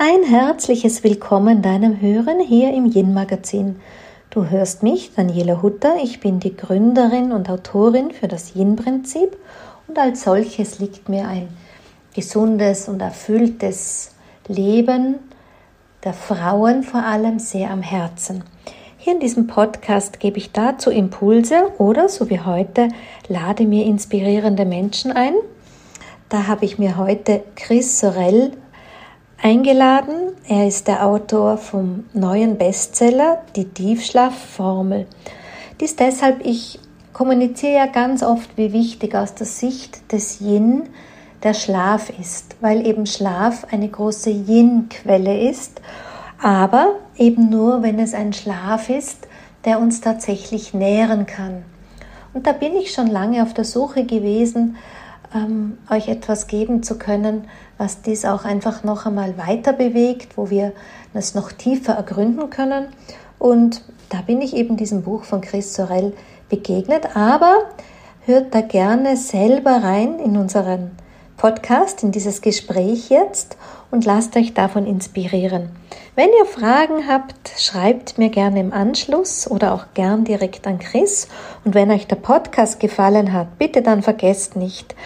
Ein herzliches Willkommen deinem Hören hier im Yin Magazin. Du hörst mich, Daniela Hutter. Ich bin die Gründerin und Autorin für das Yin-Prinzip und als solches liegt mir ein gesundes und erfülltes Leben der Frauen vor allem sehr am Herzen. Hier in diesem Podcast gebe ich dazu Impulse oder, so wie heute, lade mir inspirierende Menschen ein. Da habe ich mir heute Chris Sorel eingeladen. Er ist der Autor vom neuen Bestseller Die Tiefschlafformel. Dies deshalb, ich kommuniziere ja ganz oft, wie wichtig aus der Sicht des Yin der Schlaf ist, weil eben Schlaf eine große Yin-Quelle ist, aber eben nur, wenn es ein Schlaf ist, der uns tatsächlich nähren kann. Und da bin ich schon lange auf der Suche gewesen, ähm, euch etwas geben zu können, was dies auch einfach noch einmal weiter bewegt, wo wir es noch tiefer ergründen können. Und da bin ich eben diesem Buch von Chris Sorel begegnet. Aber hört da gerne selber rein in unseren Podcast, in dieses Gespräch jetzt und lasst euch davon inspirieren. Wenn ihr Fragen habt, schreibt mir gerne im Anschluss oder auch gern direkt an Chris. Und wenn euch der Podcast gefallen hat, bitte dann vergesst nicht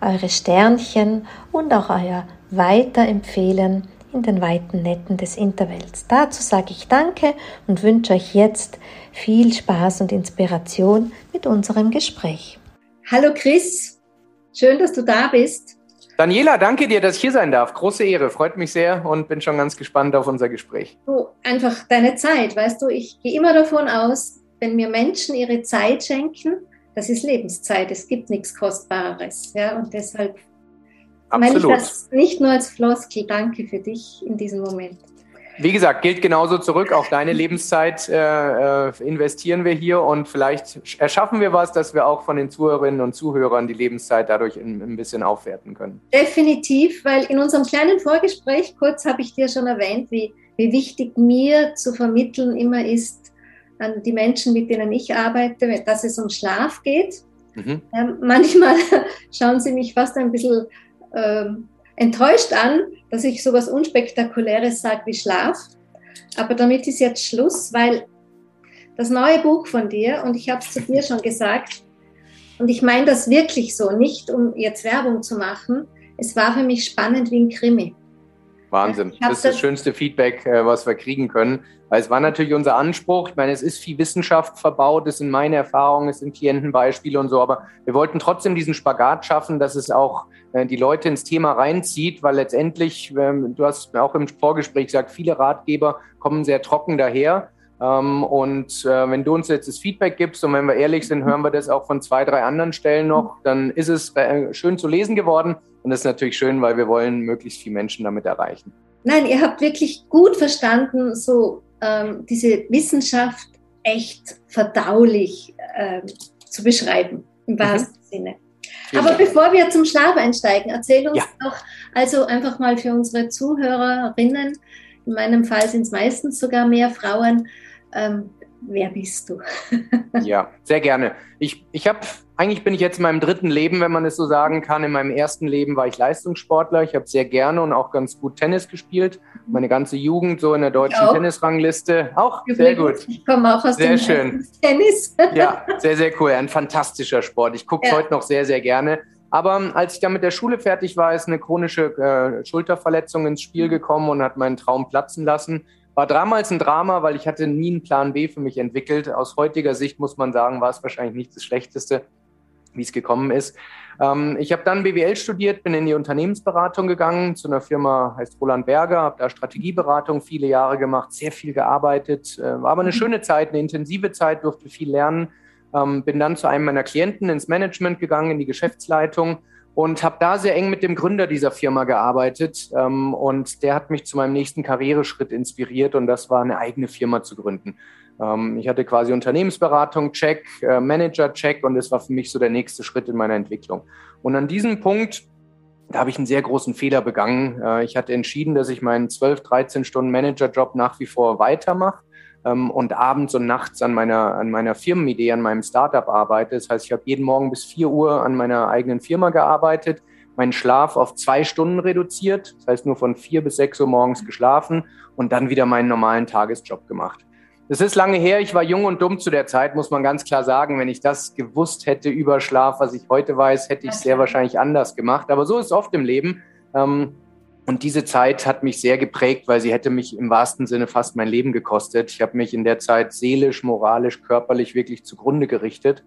eure Sternchen und auch euer Weiterempfehlen in den weiten Netten des Intervalls. Dazu sage ich Danke und wünsche euch jetzt viel Spaß und Inspiration mit unserem Gespräch. Hallo Chris, schön, dass du da bist. Daniela, danke dir, dass ich hier sein darf. Große Ehre, freut mich sehr und bin schon ganz gespannt auf unser Gespräch. Du, einfach deine Zeit, weißt du, ich gehe immer davon aus, wenn mir Menschen ihre Zeit schenken, das ist Lebenszeit, es gibt nichts Kostbareres. Ja, und deshalb Absolut. meine ich das nicht nur als Floskel. Danke für dich in diesem Moment. Wie gesagt, gilt genauso zurück. Auch deine Lebenszeit äh, äh, investieren wir hier und vielleicht erschaffen wir was, dass wir auch von den Zuhörerinnen und Zuhörern die Lebenszeit dadurch ein, ein bisschen aufwerten können. Definitiv, weil in unserem kleinen Vorgespräch, kurz habe ich dir schon erwähnt, wie, wie wichtig mir zu vermitteln immer ist an die Menschen, mit denen ich arbeite, dass es um Schlaf geht. Mhm. Ähm, manchmal schauen sie mich fast ein bisschen ähm, enttäuscht an, dass ich so etwas Unspektakuläres sage wie Schlaf. Aber damit ist jetzt Schluss, weil das neue Buch von dir, und ich habe es zu dir schon gesagt, und ich meine das wirklich so, nicht um jetzt Werbung zu machen, es war für mich spannend wie ein Krimi. Wahnsinn. Das ist das, das schönste Feedback, äh, was wir kriegen können. Weil es war natürlich unser Anspruch. Ich meine, es ist viel Wissenschaft verbaut, das sind meine Erfahrungen, es sind Klientenbeispiele und so, aber wir wollten trotzdem diesen Spagat schaffen, dass es auch die Leute ins Thema reinzieht, weil letztendlich, ähm, du hast auch im Vorgespräch gesagt, viele Ratgeber kommen sehr trocken daher. Ähm, und äh, wenn du uns jetzt das Feedback gibst und wenn wir ehrlich sind, hören wir das auch von zwei, drei anderen Stellen noch, dann ist es schön zu lesen geworden. Und das ist natürlich schön, weil wir wollen möglichst viele Menschen damit erreichen. Nein, ihr habt wirklich gut verstanden, so ähm, diese Wissenschaft echt verdaulich ähm, zu beschreiben, im mhm. wahrsten mhm. Sinne. Aber bevor wir zum Schlaf einsteigen, erzähl uns ja. doch also einfach mal für unsere Zuhörerinnen, in meinem Fall sind es meistens sogar mehr Frauen, ähm, wer bist du? ja, sehr gerne. Ich, ich habe, eigentlich bin ich jetzt in meinem dritten Leben, wenn man es so sagen kann. In meinem ersten Leben war ich Leistungssportler. Ich habe sehr gerne und auch ganz gut Tennis gespielt. Meine ganze Jugend so in der deutschen Tennisrangliste. Auch Übrigens, sehr gut. Ich komme auch aus sehr dem schön. Tennis. ja, sehr, sehr cool. Ein fantastischer Sport. Ich gucke es ja. heute noch sehr, sehr gerne. Aber ähm, als ich dann mit der Schule fertig war, ist eine chronische äh, Schulterverletzung ins Spiel mhm. gekommen und hat meinen Traum platzen lassen. War damals ein Drama, weil ich hatte nie einen Plan B für mich entwickelt. Aus heutiger Sicht muss man sagen, war es wahrscheinlich nicht das Schlechteste, wie es gekommen ist. Ähm, ich habe dann BWL studiert, bin in die Unternehmensberatung gegangen, zu einer Firma, heißt Roland Berger, habe da Strategieberatung viele Jahre gemacht, sehr viel gearbeitet. Äh, war aber eine mhm. schöne Zeit, eine intensive Zeit, durfte viel lernen. Ähm, bin dann zu einem meiner Klienten ins Management gegangen, in die Geschäftsleitung und habe da sehr eng mit dem Gründer dieser Firma gearbeitet. Ähm, und der hat mich zu meinem nächsten Karriereschritt inspiriert und das war eine eigene Firma zu gründen. Ähm, ich hatte quasi Unternehmensberatung, Check, äh, Manager, Check und das war für mich so der nächste Schritt in meiner Entwicklung. Und an diesem Punkt, da habe ich einen sehr großen Fehler begangen. Äh, ich hatte entschieden, dass ich meinen 12, 13 Stunden Managerjob nach wie vor weitermache ähm, und abends und nachts an meiner, an meiner Firmenidee, an meinem Startup arbeite. Das heißt, ich habe jeden Morgen bis 4 Uhr an meiner eigenen Firma gearbeitet. meinen Schlaf auf zwei Stunden reduziert. Das heißt nur von vier bis sechs Uhr morgens geschlafen und dann wieder meinen normalen Tagesjob gemacht. Es ist lange her, ich war jung und dumm zu der Zeit, muss man ganz klar sagen. Wenn ich das gewusst hätte über Schlaf, was ich heute weiß, hätte ich es sehr wahrscheinlich anders gemacht. Aber so ist es oft im Leben. Ähm, und diese Zeit hat mich sehr geprägt, weil sie hätte mich im wahrsten Sinne fast mein Leben gekostet. Ich habe mich in der Zeit seelisch, moralisch, körperlich wirklich zugrunde gerichtet.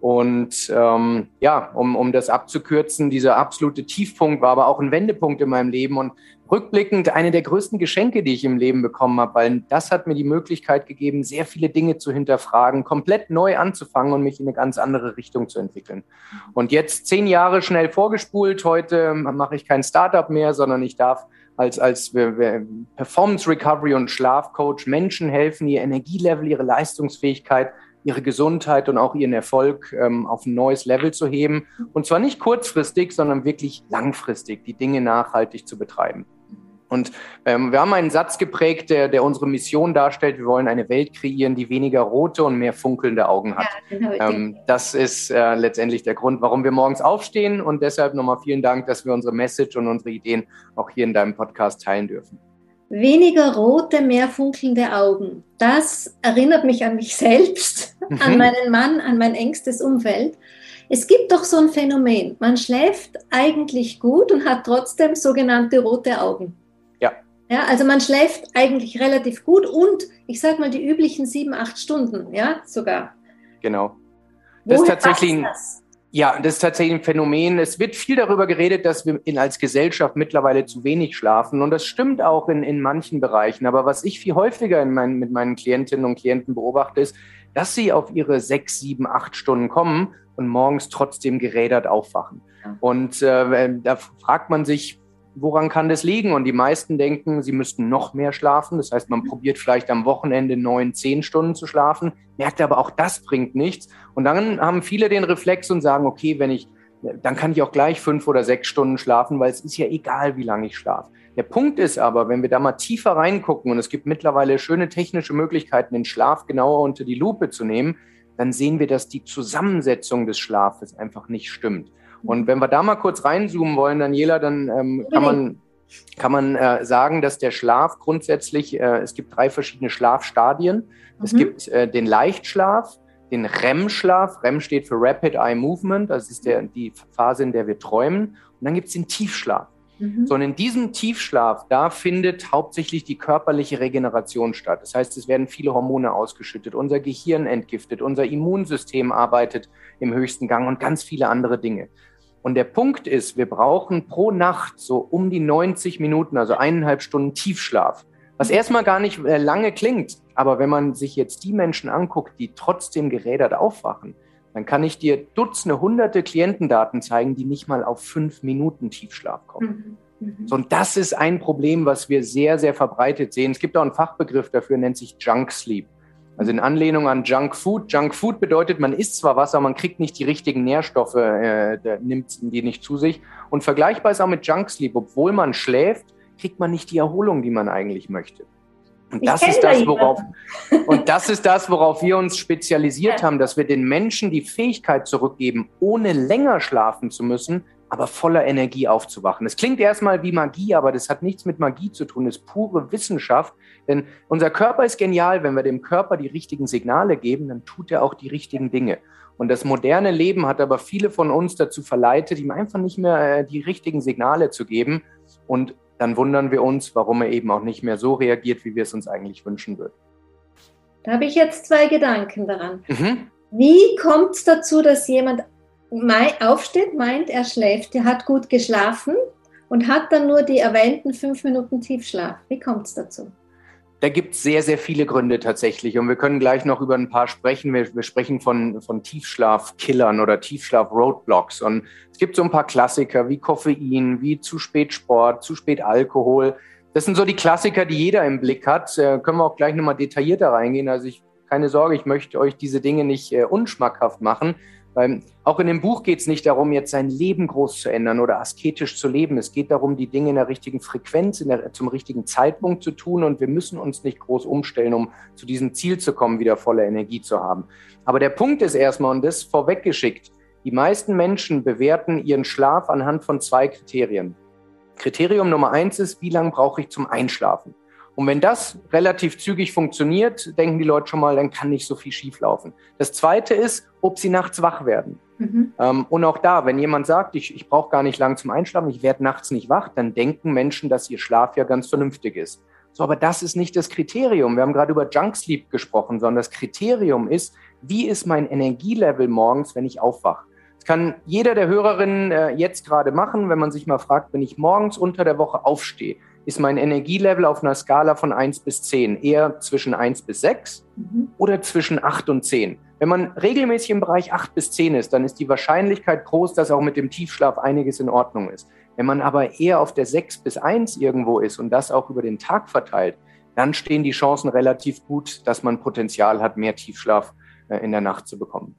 Und ähm, ja, um, um das abzukürzen, dieser absolute Tiefpunkt war aber auch ein Wendepunkt in meinem Leben und rückblickend eine der größten Geschenke, die ich im Leben bekommen habe, weil das hat mir die Möglichkeit gegeben, sehr viele Dinge zu hinterfragen, komplett neu anzufangen und mich in eine ganz andere Richtung zu entwickeln. Und jetzt zehn Jahre schnell vorgespult, heute mache ich kein Startup mehr, sondern ich darf als, als Performance Recovery und Schlafcoach Menschen helfen, ihr Energielevel, ihre Leistungsfähigkeit ihre Gesundheit und auch ihren Erfolg ähm, auf ein neues Level zu heben. Und zwar nicht kurzfristig, sondern wirklich langfristig, die Dinge nachhaltig zu betreiben. Und ähm, wir haben einen Satz geprägt, der, der unsere Mission darstellt. Wir wollen eine Welt kreieren, die weniger rote und mehr funkelnde Augen hat. Ja, genau. ähm, das ist äh, letztendlich der Grund, warum wir morgens aufstehen. Und deshalb nochmal vielen Dank, dass wir unsere Message und unsere Ideen auch hier in deinem Podcast teilen dürfen. Weniger rote, mehr funkelnde Augen. Das erinnert mich an mich selbst, mhm. an meinen Mann, an mein engstes Umfeld. Es gibt doch so ein Phänomen. Man schläft eigentlich gut und hat trotzdem sogenannte rote Augen. Ja. Ja, also man schläft eigentlich relativ gut und ich sage mal die üblichen sieben, acht Stunden, ja, sogar. Genau. Das Woher ist tatsächlich das? Ja, das ist tatsächlich ein Phänomen. Es wird viel darüber geredet, dass wir in, als Gesellschaft mittlerweile zu wenig schlafen. Und das stimmt auch in, in manchen Bereichen. Aber was ich viel häufiger in mein, mit meinen Klientinnen und Klienten beobachte, ist, dass sie auf ihre sechs, sieben, acht Stunden kommen und morgens trotzdem gerädert aufwachen. Und äh, da fragt man sich, woran kann das liegen? Und die meisten denken, sie müssten noch mehr schlafen. Das heißt, man mhm. probiert vielleicht am Wochenende neun, zehn Stunden zu schlafen, merkt aber auch, das bringt nichts. Und dann haben viele den Reflex und sagen, okay, wenn ich, dann kann ich auch gleich fünf oder sechs Stunden schlafen, weil es ist ja egal, wie lange ich schlafe. Der Punkt ist aber, wenn wir da mal tiefer reingucken und es gibt mittlerweile schöne technische Möglichkeiten, den Schlaf genauer unter die Lupe zu nehmen, dann sehen wir, dass die Zusammensetzung des Schlafes einfach nicht stimmt. Und wenn wir da mal kurz reinzoomen wollen, Daniela, dann ähm, kann man, kann man äh, sagen, dass der Schlaf grundsätzlich, äh, es gibt drei verschiedene Schlafstadien. Mhm. Es gibt äh, den Leichtschlaf, den REM-Schlaf. REM steht für Rapid Eye Movement, das ist der, die Phase, in der wir träumen. Und dann gibt es den Tiefschlaf. Mhm. So, und in diesem Tiefschlaf, da findet hauptsächlich die körperliche Regeneration statt. Das heißt, es werden viele Hormone ausgeschüttet, unser Gehirn entgiftet, unser Immunsystem arbeitet im höchsten Gang und ganz viele andere Dinge. Und der Punkt ist, wir brauchen pro Nacht so um die 90 Minuten, also eineinhalb Stunden Tiefschlaf. Was erstmal gar nicht äh, lange klingt, aber wenn man sich jetzt die Menschen anguckt, die trotzdem gerädert aufwachen, dann kann ich dir Dutzende, hunderte Klientendaten zeigen, die nicht mal auf fünf Minuten Tiefschlaf kommen. Mhm. Mhm. So, und das ist ein Problem, was wir sehr, sehr verbreitet sehen. Es gibt auch einen Fachbegriff dafür, nennt sich Junk Sleep. Also in Anlehnung an Junk Food. Junk Food bedeutet, man isst zwar Wasser, man kriegt nicht die richtigen Nährstoffe, äh, nimmt die nicht zu sich. Und vergleichbar ist auch mit Junk Sleep. Obwohl man schläft, kriegt man nicht die Erholung, die man eigentlich möchte. Und das ist das, worauf, und das ist das, worauf wir uns spezialisiert ja. haben, dass wir den Menschen die Fähigkeit zurückgeben, ohne länger schlafen zu müssen, aber voller Energie aufzuwachen. Das klingt erstmal wie Magie, aber das hat nichts mit Magie zu tun. Das ist pure Wissenschaft. Denn unser Körper ist genial. Wenn wir dem Körper die richtigen Signale geben, dann tut er auch die richtigen Dinge. Und das moderne Leben hat aber viele von uns dazu verleitet, ihm einfach nicht mehr äh, die richtigen Signale zu geben. Und dann wundern wir uns, warum er eben auch nicht mehr so reagiert, wie wir es uns eigentlich wünschen würden. Da habe ich jetzt zwei Gedanken daran. Mhm. Wie kommt es dazu, dass jemand aufsteht, meint, er schläft, er hat gut geschlafen und hat dann nur die erwähnten fünf Minuten Tiefschlaf. Wie kommt es dazu? Da gibt es sehr, sehr viele Gründe tatsächlich. Und wir können gleich noch über ein paar sprechen. Wir, wir sprechen von, von Tiefschlafkillern oder Tiefschlaf-Roadblocks. Und es gibt so ein paar Klassiker wie Koffein, wie zu spät Sport, zu spät Alkohol. Das sind so die Klassiker, die jeder im Blick hat. Äh, können wir auch gleich nochmal detaillierter reingehen. Also ich, keine Sorge, ich möchte euch diese Dinge nicht äh, unschmackhaft machen. Weil auch in dem Buch geht es nicht darum, jetzt sein Leben groß zu ändern oder asketisch zu leben. Es geht darum, die Dinge in der richtigen Frequenz, der, zum richtigen Zeitpunkt zu tun. Und wir müssen uns nicht groß umstellen, um zu diesem Ziel zu kommen, wieder volle Energie zu haben. Aber der Punkt ist erstmal, und das vorweggeschickt, Die meisten Menschen bewerten ihren Schlaf anhand von zwei Kriterien. Kriterium Nummer eins ist, wie lange brauche ich zum Einschlafen? Und wenn das relativ zügig funktioniert, denken die Leute schon mal, dann kann nicht so viel schieflaufen. Das zweite ist, ob sie nachts wach werden. Mhm. Ähm, und auch da, wenn jemand sagt, ich, ich brauche gar nicht lang zum Einschlafen, ich werde nachts nicht wach, dann denken Menschen, dass ihr Schlaf ja ganz vernünftig ist. So, aber das ist nicht das Kriterium. Wir haben gerade über Junk Sleep gesprochen, sondern das Kriterium ist, wie ist mein Energielevel morgens, wenn ich aufwache? Das kann jeder der Hörerinnen äh, jetzt gerade machen, wenn man sich mal fragt, wenn ich morgens unter der Woche aufstehe, ist mein Energielevel auf einer Skala von 1 bis 10 eher zwischen 1 bis 6 mhm. oder zwischen 8 und 10. Wenn man regelmäßig im Bereich 8 bis 10 ist, dann ist die Wahrscheinlichkeit groß, dass auch mit dem Tiefschlaf einiges in Ordnung ist. Wenn man aber eher auf der 6 bis 1 irgendwo ist und das auch über den Tag verteilt, dann stehen die Chancen relativ gut, dass man Potenzial hat, mehr Tiefschlaf äh, in der Nacht zu bekommen.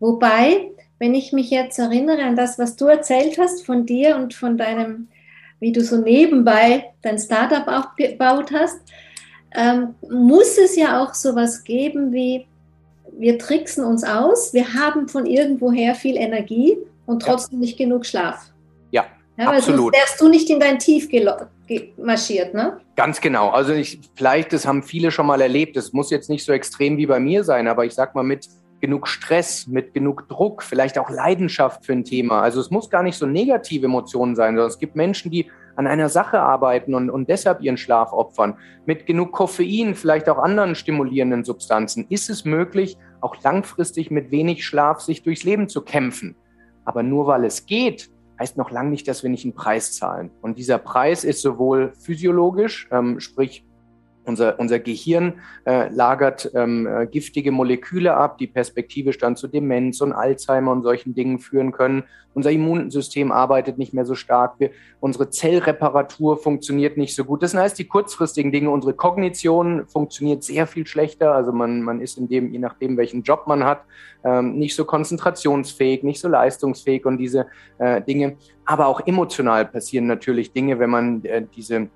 Wobei, wenn ich mich jetzt erinnere an das, was du erzählt hast von dir und von deinem, wie du so nebenbei dein Startup aufgebaut hast, ähm, muss es ja auch sowas geben wie, wir tricksen uns aus, wir haben von irgendwoher viel Energie und trotzdem ja. nicht genug Schlaf. Ja, ja absolut. Sonst wärst du nicht in dein Tief marschiert, ne? Ganz genau. Also ich, vielleicht, das haben viele schon mal erlebt. Es muss jetzt nicht so extrem wie bei mir sein, aber ich sag mal mit genug Stress, mit genug Druck, vielleicht auch Leidenschaft für ein Thema. Also es muss gar nicht so negative Emotionen sein, sondern es gibt Menschen, die an einer Sache arbeiten und, und deshalb ihren Schlaf opfern. Mit genug Koffein, vielleicht auch anderen stimulierenden Substanzen, ist es möglich, auch langfristig mit wenig Schlaf sich durchs Leben zu kämpfen. Aber nur weil es geht, heißt noch lange nicht, dass wir nicht einen Preis zahlen. Und dieser Preis ist sowohl physiologisch, ähm, sprich unser, unser Gehirn äh, lagert ähm, äh, giftige Moleküle ab, die perspektivisch dann zu Demenz und Alzheimer und solchen Dingen führen können. Unser Immunsystem arbeitet nicht mehr so stark. Wir, unsere Zellreparatur funktioniert nicht so gut. Das sind heißt die kurzfristigen Dinge. Unsere Kognition funktioniert sehr viel schlechter. Also man, man ist in dem, je nachdem, welchen Job man hat, ähm, nicht so konzentrationsfähig, nicht so leistungsfähig und diese äh, Dinge. Aber auch emotional passieren natürlich Dinge, wenn man äh, diese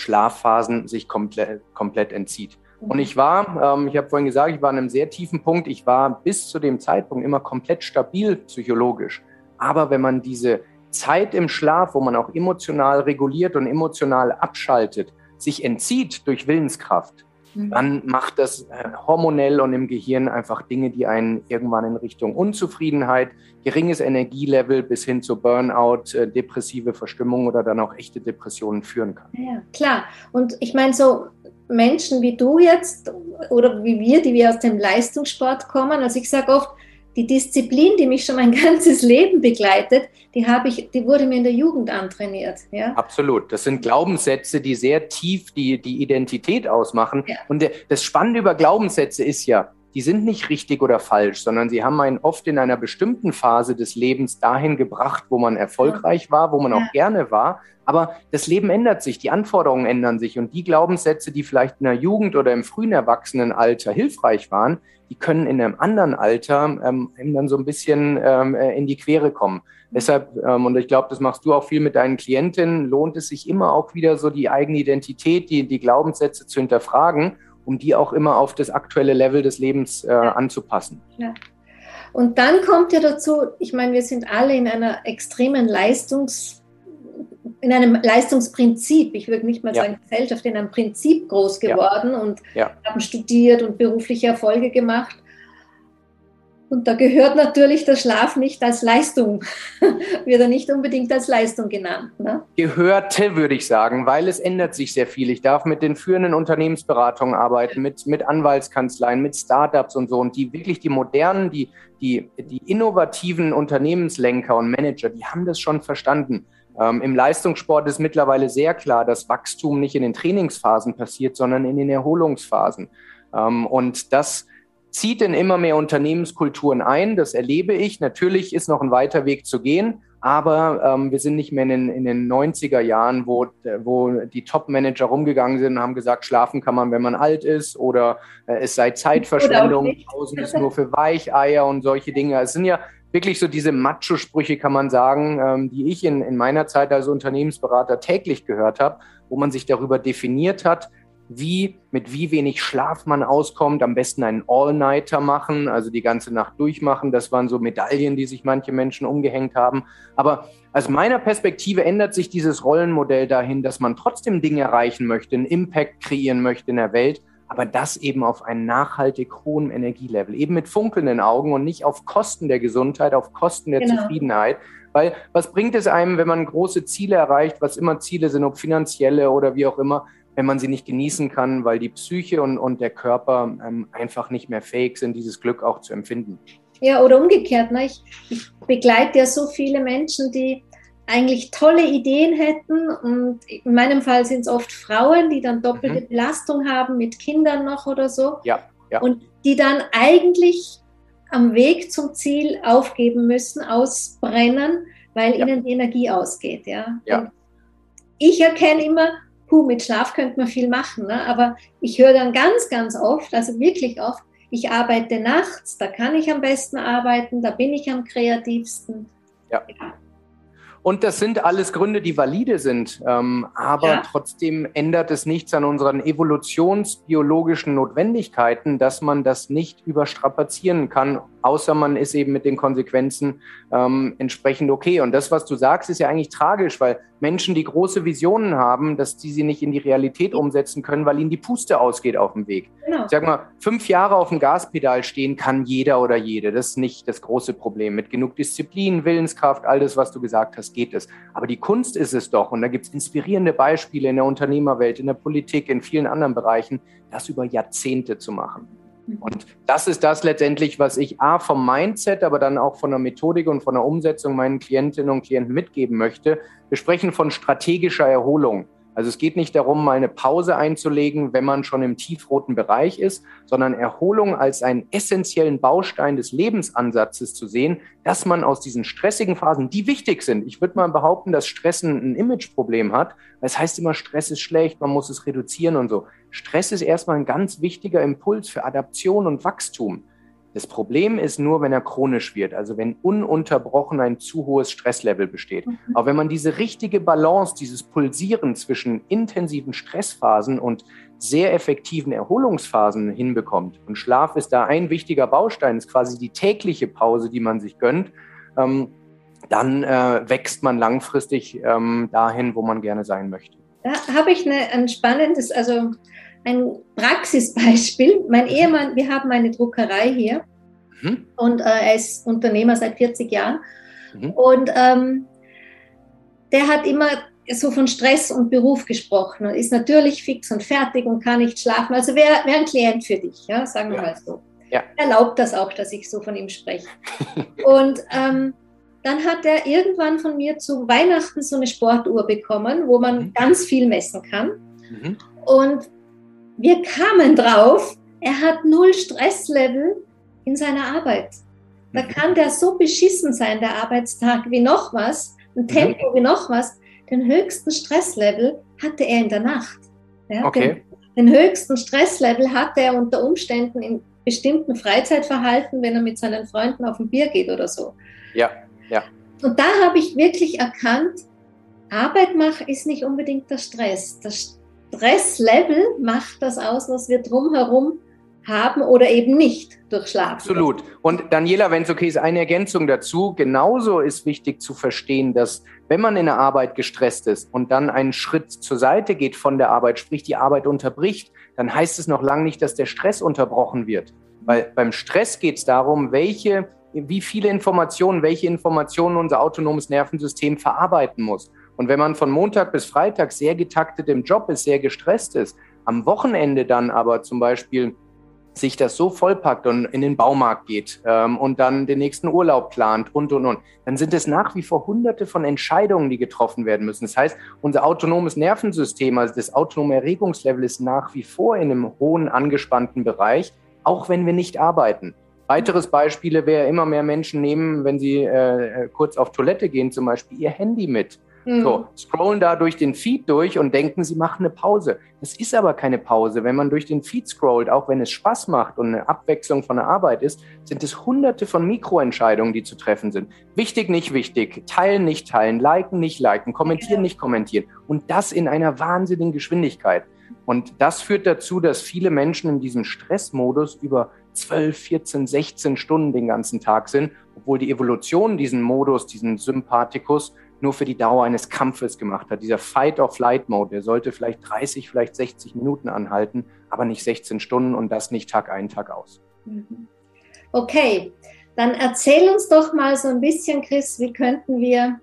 Schlafphasen sich komplett, komplett entzieht. Und ich war, ähm, ich habe vorhin gesagt, ich war an einem sehr tiefen Punkt. Ich war bis zu dem Zeitpunkt immer komplett stabil psychologisch. Aber wenn man diese Zeit im Schlaf, wo man auch emotional reguliert und emotional abschaltet, sich entzieht durch Willenskraft, Mhm. dann macht das äh, hormonell und im Gehirn einfach Dinge, die einen irgendwann in Richtung Unzufriedenheit, geringes Energielevel bis hin zu Burnout, äh, depressive Verstimmung oder dann auch echte Depressionen führen kann. Ja, klar. Und ich meine, so Menschen wie du jetzt oder wie wir, die wir aus dem Leistungssport kommen, also ich sage oft, die Disziplin, die mich schon mein ganzes Leben begleitet, die habe ich, die wurde mir in der Jugend antrainiert. Ja? Absolut. Das sind Glaubenssätze, die sehr tief die, die Identität ausmachen. Ja. Und das Spannende über Glaubenssätze ist ja, die sind nicht richtig oder falsch, sondern sie haben einen oft in einer bestimmten Phase des Lebens dahin gebracht, wo man erfolgreich war, wo man auch gerne war. Aber das Leben ändert sich, die Anforderungen ändern sich und die Glaubenssätze, die vielleicht in der Jugend oder im frühen Erwachsenenalter hilfreich waren, die können in einem anderen Alter ähm, dann so ein bisschen ähm, äh, in die Quere kommen. Deshalb, ähm, und ich glaube, das machst du auch viel mit deinen Klientinnen, lohnt es sich immer auch wieder so die eigene Identität, die, die Glaubenssätze zu hinterfragen, um die auch immer auf das aktuelle Level des Lebens äh, anzupassen. Ja. Und dann kommt ja dazu, ich meine, wir sind alle in einer extremen Leistungs- in einem Leistungsprinzip, ich würde nicht mal ja. sagen Gesellschaft, in einem Prinzip groß geworden ja. und ja. haben studiert und berufliche Erfolge gemacht. Und da gehört natürlich der Schlaf nicht als Leistung, wird er nicht unbedingt als Leistung genannt. Ne? Gehörte, würde ich sagen, weil es ändert sich sehr viel. Ich darf mit den führenden Unternehmensberatungen arbeiten, mit, mit Anwaltskanzleien, mit Startups und so. Und die wirklich die modernen, die, die, die innovativen Unternehmenslenker und Manager, die haben das schon verstanden ähm, Im Leistungssport ist mittlerweile sehr klar, dass Wachstum nicht in den Trainingsphasen passiert, sondern in den Erholungsphasen. Ähm, und das zieht in immer mehr Unternehmenskulturen ein. Das erlebe ich. Natürlich ist noch ein weiter Weg zu gehen, aber ähm, wir sind nicht mehr in den, in den 90er Jahren, wo, wo die Top-Manager rumgegangen sind und haben gesagt, schlafen kann man, wenn man alt ist oder äh, es sei Zeitverschwendung, Pausen ist nur für Weicheier und solche Dinge. Es sind ja wirklich so diese Macho-Sprüche, kann man sagen, ähm, die ich in, in meiner Zeit als Unternehmensberater täglich gehört habe, wo man sich darüber definiert hat, wie, mit wie wenig Schlaf man auskommt. Am besten einen All-Nighter machen, also die ganze Nacht durchmachen. Das waren so Medaillen, die sich manche Menschen umgehängt haben. Aber aus meiner Perspektive ändert sich dieses Rollenmodell dahin, dass man trotzdem Dinge erreichen möchte, einen Impact kreieren möchte in der Welt, aber das eben auf einem nachhaltig hohen Energielevel, eben mit funkelnden Augen und nicht auf Kosten der Gesundheit, auf Kosten der genau. Zufriedenheit. Weil was bringt es einem, wenn man große Ziele erreicht, was immer Ziele sind, ob finanzielle oder wie auch immer, wenn man sie nicht genießen kann, weil die Psyche und, und der Körper ähm, einfach nicht mehr fähig sind, dieses Glück auch zu empfinden. Ja, oder umgekehrt. Ne? Ich, ich begleite ja so viele Menschen, die eigentlich tolle Ideen hätten. Und in meinem Fall sind es oft Frauen, die dann doppelte mhm. Belastung haben mit Kindern noch oder so. Ja, ja. Und die dann eigentlich am Weg zum Ziel aufgeben müssen, ausbrennen, weil ja. ihnen die Energie ausgeht. Ja. ja. Ich erkenne immer, puh, mit Schlaf könnte man viel machen, ne? aber ich höre dann ganz, ganz oft, also wirklich oft, ich arbeite nachts, da kann ich am besten arbeiten, da bin ich am kreativsten. Ja. ja. Und das sind alles Gründe, die valide sind. Ähm, aber ja. trotzdem ändert es nichts an unseren evolutionsbiologischen Notwendigkeiten, dass man das nicht überstrapazieren kann, außer man ist eben mit den Konsequenzen ähm, entsprechend okay. Und das, was du sagst, ist ja eigentlich tragisch, weil Menschen, die große Visionen haben, dass die sie nicht in die Realität umsetzen können, weil ihnen die Puste ausgeht auf dem Weg. Genau. Ich sag mal, fünf Jahre auf dem Gaspedal stehen kann jeder oder jede. Das ist nicht das große Problem. Mit genug Disziplin, Willenskraft, all das, was du gesagt hast, geht es. Aber die Kunst ist es doch, und da gibt es inspirierende Beispiele in der Unternehmerwelt, in der Politik, in vielen anderen Bereichen, das über Jahrzehnte zu machen. Und das ist das letztendlich, was ich A vom Mindset, aber dann auch von der Methodik und von der Umsetzung meinen Klientinnen und Klienten mitgeben möchte. Wir sprechen von strategischer Erholung. Also es geht nicht darum, mal eine Pause einzulegen, wenn man schon im tiefroten Bereich ist, sondern Erholung als einen essentiellen Baustein des Lebensansatzes zu sehen, dass man aus diesen stressigen Phasen, die wichtig sind, ich würde mal behaupten, dass Stress ein Imageproblem hat. Es heißt immer, Stress ist schlecht, man muss es reduzieren und so. Stress ist erstmal ein ganz wichtiger Impuls für Adaption und Wachstum. Das Problem ist nur, wenn er chronisch wird, also wenn ununterbrochen ein zu hohes Stresslevel besteht. Mhm. Aber wenn man diese richtige Balance, dieses Pulsieren zwischen intensiven Stressphasen und sehr effektiven Erholungsphasen hinbekommt, und Schlaf ist da ein wichtiger Baustein, ist quasi die tägliche Pause, die man sich gönnt, ähm, dann äh, wächst man langfristig ähm, dahin, wo man gerne sein möchte. Da habe ich eine, ein spannendes, also ein Praxisbeispiel. Mein Ehemann, wir haben eine Druckerei hier mhm. und äh, er ist Unternehmer seit 40 Jahren. Mhm. Und ähm, der hat immer so von Stress und Beruf gesprochen und ist natürlich fix und fertig und kann nicht schlafen. Also wäre wär ein Klient für dich, ja, sagen wir ja. mal so. Ja. Erlaubt das auch, dass ich so von ihm spreche. und ähm, dann hat er irgendwann von mir zu Weihnachten so eine Sportuhr bekommen, wo man mhm. ganz viel messen kann. Mhm. Und wir kamen drauf, er hat null Stresslevel in seiner Arbeit. Da mhm. kann der so beschissen sein, der Arbeitstag, wie noch was, ein mhm. Tempo wie noch was. Den höchsten Stresslevel hatte er in der Nacht. Ja, okay. Den, den höchsten Stresslevel hatte er unter Umständen in bestimmten Freizeitverhalten, wenn er mit seinen Freunden auf ein Bier geht oder so. Ja, ja. Und da habe ich wirklich erkannt, Arbeit machen ist nicht unbedingt der Stress. Der Stresslevel macht das aus, was wir drumherum haben oder eben nicht durch Schlaf. Absolut. Und Daniela, wenn es okay ist, eine Ergänzung dazu. Genauso ist wichtig zu verstehen, dass wenn man in der Arbeit gestresst ist und dann einen Schritt zur Seite geht von der Arbeit, sprich die Arbeit unterbricht, dann heißt es noch lange nicht, dass der Stress unterbrochen wird. Weil beim Stress geht es darum, welche, wie viele Informationen, welche Informationen unser autonomes Nervensystem verarbeiten muss. Und wenn man von Montag bis Freitag sehr getaktet im Job ist, sehr gestresst ist, am Wochenende dann aber zum Beispiel sich das so vollpackt und in den Baumarkt geht ähm, und dann den nächsten Urlaub plant und, und, und, dann sind es nach wie vor hunderte von Entscheidungen, die getroffen werden müssen. Das heißt, unser autonomes Nervensystem, also das autonome Erregungslevel ist nach wie vor in einem hohen angespannten Bereich, auch wenn wir nicht arbeiten. Weiteres Beispiele wäre, immer mehr Menschen nehmen, wenn sie äh, kurz auf Toilette gehen, zum Beispiel ihr Handy mit. Mhm. So, scrollen da durch den Feed durch und denken, sie machen eine Pause. Das ist aber keine Pause. Wenn man durch den Feed scrollt, auch wenn es Spaß macht und eine Abwechslung von der Arbeit ist, sind es hunderte von Mikroentscheidungen, die zu treffen sind. Wichtig, nicht wichtig, teilen, nicht teilen, liken, nicht liken, kommentieren, nicht kommentieren. Und das in einer wahnsinnigen Geschwindigkeit. Und das führt dazu, dass viele Menschen in diesem Stressmodus über 12, 14, 16 Stunden den ganzen Tag sind, obwohl die Evolution diesen Modus, diesen Sympathikus, nur für die Dauer eines Kampfes gemacht hat. Dieser Fight-or-Flight-Mode, der sollte vielleicht 30, vielleicht 60 Minuten anhalten, aber nicht 16 Stunden und das nicht Tag ein, Tag aus. Mhm. Okay, dann erzähl uns doch mal so ein bisschen, Chris, wie könnten wir,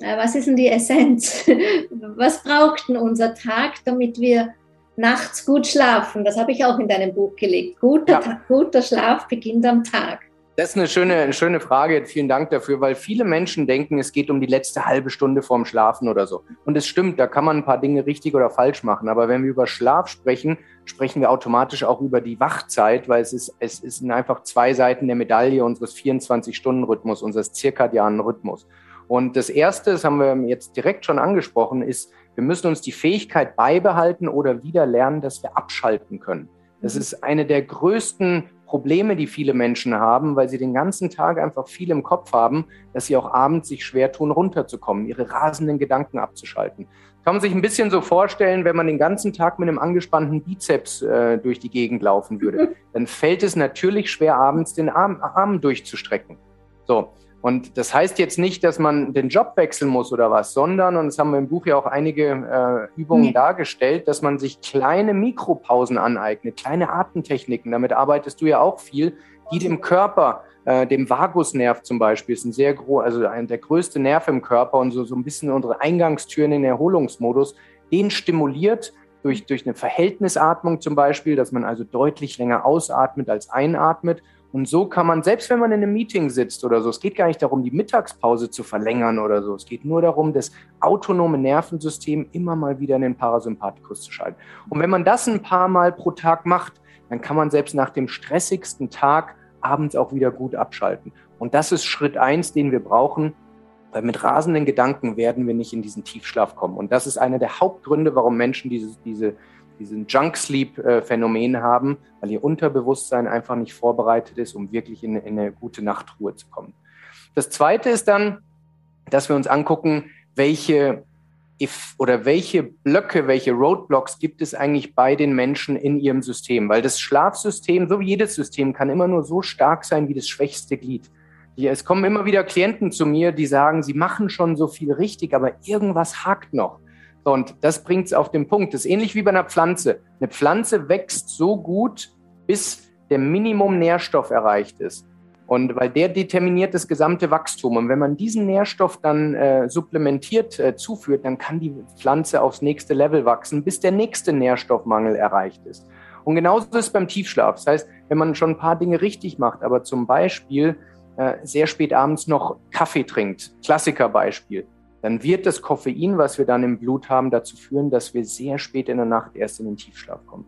äh, was ist denn die Essenz? was braucht denn unser Tag, damit wir nachts gut schlafen? Das habe ich auch in deinem Buch gelegt. Guter, ja. guter Schlaf beginnt am Tag. Das ist eine schöne, eine schöne Frage. Vielen Dank dafür, weil viele Menschen denken, es geht um die letzte halbe Stunde vorm Schlafen oder so. Und es stimmt, da kann man ein paar Dinge richtig oder falsch machen. Aber wenn wir über Schlaf sprechen, sprechen wir automatisch auch über die Wachzeit, weil es ist, es sind einfach zwei Seiten der Medaille unseres 24-Stunden-Rhythmus, unseres zirkadianen Rhythmus. Und das erste, das haben wir jetzt direkt schon angesprochen, ist, wir müssen uns die Fähigkeit beibehalten oder wieder lernen, dass wir abschalten können. Das mhm. ist eine der größten Probleme, die viele Menschen haben, weil sie den ganzen Tag einfach viel im Kopf haben, dass sie auch abends sich schwer tun, runterzukommen, ihre rasenden Gedanken abzuschalten. Kann man sich ein bisschen so vorstellen, wenn man den ganzen Tag mit einem angespannten Bizeps äh, durch die Gegend laufen würde, dann fällt es natürlich schwer, abends den Arm, Arm durchzustrecken. So. Und das heißt jetzt nicht, dass man den Job wechseln muss oder was, sondern, und das haben wir im Buch ja auch einige äh, Übungen nee. dargestellt, dass man sich kleine Mikropausen aneignet, kleine Atemtechniken, damit arbeitest du ja auch viel, die dem Körper, äh, dem Vagusnerv zum Beispiel, ist ein sehr groß, also ein, der größte Nerv im Körper und so, so ein bisschen unsere Eingangstüren in den Erholungsmodus, den stimuliert durch, durch eine Verhältnisatmung zum Beispiel, dass man also deutlich länger ausatmet als einatmet und so kann man, selbst wenn man in einem Meeting sitzt oder so, es geht gar nicht darum, die Mittagspause zu verlängern oder so. Es geht nur darum, das autonome Nervensystem immer mal wieder in den Parasympathikus zu schalten. Und wenn man das ein paar Mal pro Tag macht, dann kann man selbst nach dem stressigsten Tag abends auch wieder gut abschalten. Und das ist Schritt eins, den wir brauchen, weil mit rasenden Gedanken werden wir nicht in diesen Tiefschlaf kommen. Und das ist einer der Hauptgründe, warum Menschen diese, diese diesen Junk-Sleep-Phänomen haben, weil ihr Unterbewusstsein einfach nicht vorbereitet ist, um wirklich in, in eine gute Nachtruhe zu kommen. Das Zweite ist dann, dass wir uns angucken, welche oder welche Blöcke, welche Roadblocks gibt es eigentlich bei den Menschen in ihrem System? Weil das Schlafsystem, so wie jedes System, kann immer nur so stark sein wie das schwächste Glied. Es kommen immer wieder Klienten zu mir, die sagen, sie machen schon so viel richtig, aber irgendwas hakt noch. Und das bringt es auf den Punkt. Das ist ähnlich wie bei einer Pflanze. Eine Pflanze wächst so gut, bis der Minimum Nährstoff erreicht ist. Und weil der determiniert das gesamte Wachstum. Und wenn man diesen Nährstoff dann äh, supplementiert äh, zuführt, dann kann die Pflanze aufs nächste Level wachsen, bis der nächste Nährstoffmangel erreicht ist. Und genauso ist es beim Tiefschlaf. Das heißt, wenn man schon ein paar Dinge richtig macht, aber zum Beispiel äh, sehr spät abends noch Kaffee trinkt, Klassikerbeispiel, dann wird das Koffein, was wir dann im Blut haben, dazu führen, dass wir sehr spät in der Nacht erst in den Tiefschlaf kommen.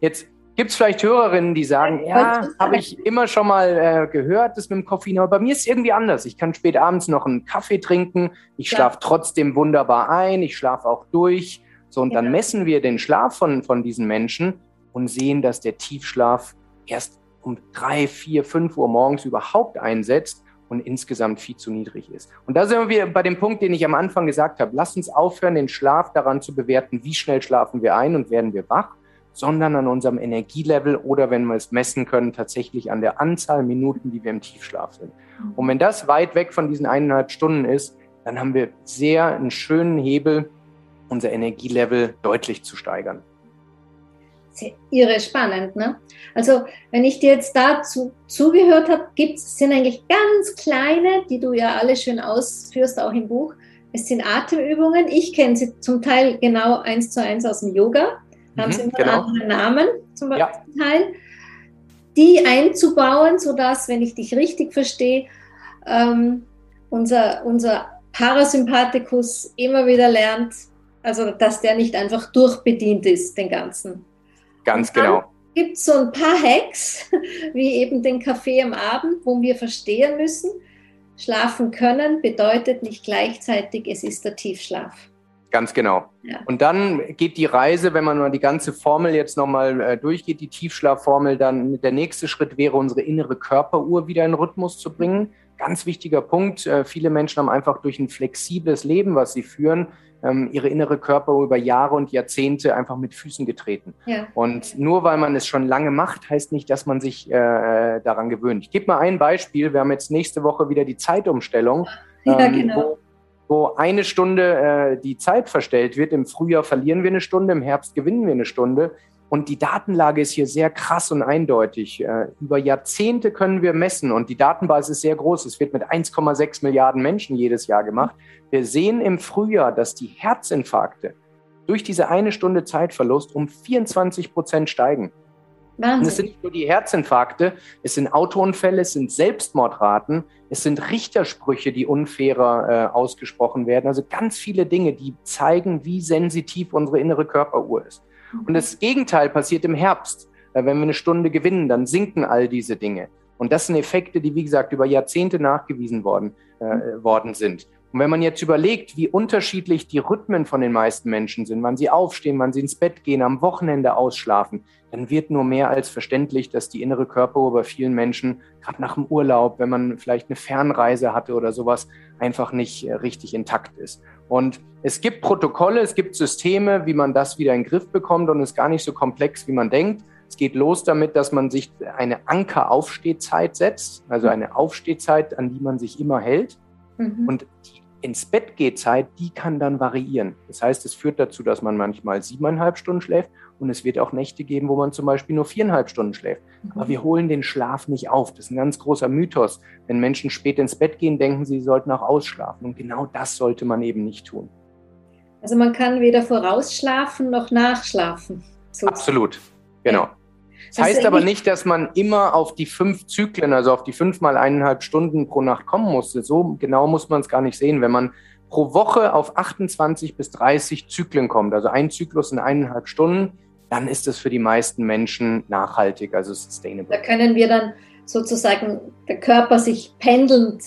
Jetzt gibt es vielleicht Hörerinnen, die sagen, ja, habe ich immer schon mal äh, gehört, das mit dem Koffein, aber bei mir ist es irgendwie anders. Ich kann spät abends noch einen Kaffee trinken, ich schlafe ja. trotzdem wunderbar ein, ich schlafe auch durch. So, und ja. dann messen wir den Schlaf von, von diesen Menschen und sehen, dass der Tiefschlaf erst um drei, vier, fünf Uhr morgens überhaupt einsetzt und insgesamt viel zu niedrig ist. Und da sind wir bei dem Punkt, den ich am Anfang gesagt habe. Lass uns aufhören, den Schlaf daran zu bewerten, wie schnell schlafen wir ein und werden wir wach, sondern an unserem Energielevel oder, wenn wir es messen können, tatsächlich an der Anzahl Minuten, die wir im Tiefschlaf sind. Und wenn das weit weg von diesen eineinhalb Stunden ist, dann haben wir sehr einen schönen Hebel, unser Energielevel deutlich zu steigern irre spannend. Ne? Also, wenn ich dir jetzt dazu zugehört habe, gibt's, sind eigentlich ganz kleine, die du ja alle schön ausführst, auch im Buch. Es sind Atemübungen. Ich kenne sie zum Teil genau eins zu eins aus dem Yoga. Da haben mhm, sie immer genau. einen Namen zum ja. Teil. Die einzubauen, sodass, wenn ich dich richtig verstehe, ähm, unser, unser Parasympathikus immer wieder lernt, also dass der nicht einfach durchbedient ist, den ganzen Ganz genau. Gibt es so ein paar Hacks, wie eben den Kaffee am Abend, wo wir verstehen müssen, schlafen können bedeutet nicht gleichzeitig, es ist der Tiefschlaf. Ganz genau. Ja. Und dann geht die Reise, wenn man mal die ganze Formel jetzt nochmal äh, durchgeht, die Tiefschlafformel, dann der nächste Schritt wäre, unsere innere Körperuhr wieder in Rhythmus zu bringen. Ganz wichtiger Punkt. Äh, viele Menschen haben einfach durch ein flexibles Leben, was sie führen, ähm, ihre innere Körper über Jahre und Jahrzehnte einfach mit Füßen getreten. Ja. Und nur weil man es schon lange macht, heißt nicht, dass man sich äh, daran gewöhnt. Ich gebe mal ein Beispiel. Wir haben jetzt nächste Woche wieder die Zeitumstellung, ja, ähm, genau. wo, wo, eine Stunde äh, die Zeit verstellt wird. Im Frühjahr verlieren wir eine Stunde, im Herbst gewinnen wir eine Stunde. Und die Datenlage ist hier sehr krass und eindeutig. Äh, über Jahrzehnte können wir messen und die Datenbasis ist sehr groß. Es wird mit 1,6 Milliarden Menschen jedes Jahr gemacht. Wir sehen im Frühjahr, dass die Herzinfarkte durch diese eine Stunde Zeitverlust um 24 Prozent steigen. Wahnsinn. Und es sind nicht nur die Herzinfarkte, es sind Autounfälle, es sind Selbstmordraten, es sind Richtersprüche, die unfairer äh, ausgesprochen werden. Also ganz viele Dinge, die zeigen, wie sensitiv unsere innere Körperuhr ist. Und das Gegenteil passiert im Herbst. Wenn wir eine Stunde gewinnen, dann sinken all diese Dinge. Und das sind Effekte, die, wie gesagt, über Jahrzehnte nachgewiesen worden, äh, worden sind. Und wenn man jetzt überlegt, wie unterschiedlich die Rhythmen von den meisten Menschen sind, wann sie aufstehen, wann sie ins Bett gehen, am Wochenende ausschlafen, dann wird nur mehr als verständlich, dass die innere Körperuhr bei vielen Menschen, gerade nach dem Urlaub, wenn man vielleicht eine Fernreise hatte oder sowas, einfach nicht äh, richtig intakt ist. Und es gibt Protokolle, es gibt Systeme, wie man das wieder in den Griff bekommt und es ist gar nicht so komplex, wie man denkt. Es geht los damit, dass man sich eine Anker-Aufstehzeit setzt, also eine Aufstehzeit, an die man sich immer hält. Mhm. Und die ins Bett geht Zeit, die kann dann variieren. Das heißt, es führt dazu, dass man manchmal siebeneinhalb Stunden schläft und es wird auch Nächte geben, wo man zum Beispiel nur viereinhalb Stunden schläft. Mhm. Aber wir holen den Schlaf nicht auf. Das ist ein ganz großer Mythos. Wenn Menschen spät ins Bett gehen, denken sie, sie sollten auch ausschlafen. Und genau das sollte man eben nicht tun. Also man kann weder vorausschlafen noch nachschlafen. Sozusagen. Absolut, genau. Das heißt aber nicht, dass man immer auf die fünf Zyklen, also auf die fünf mal eineinhalb Stunden pro Nacht kommen muss. So genau muss man es gar nicht sehen. Wenn man pro Woche auf 28 bis 30 Zyklen kommt, also ein Zyklus in eineinhalb Stunden, dann ist das für die meisten Menschen nachhaltig, also sustainable. Da können wir dann sozusagen der Körper sich pendelnd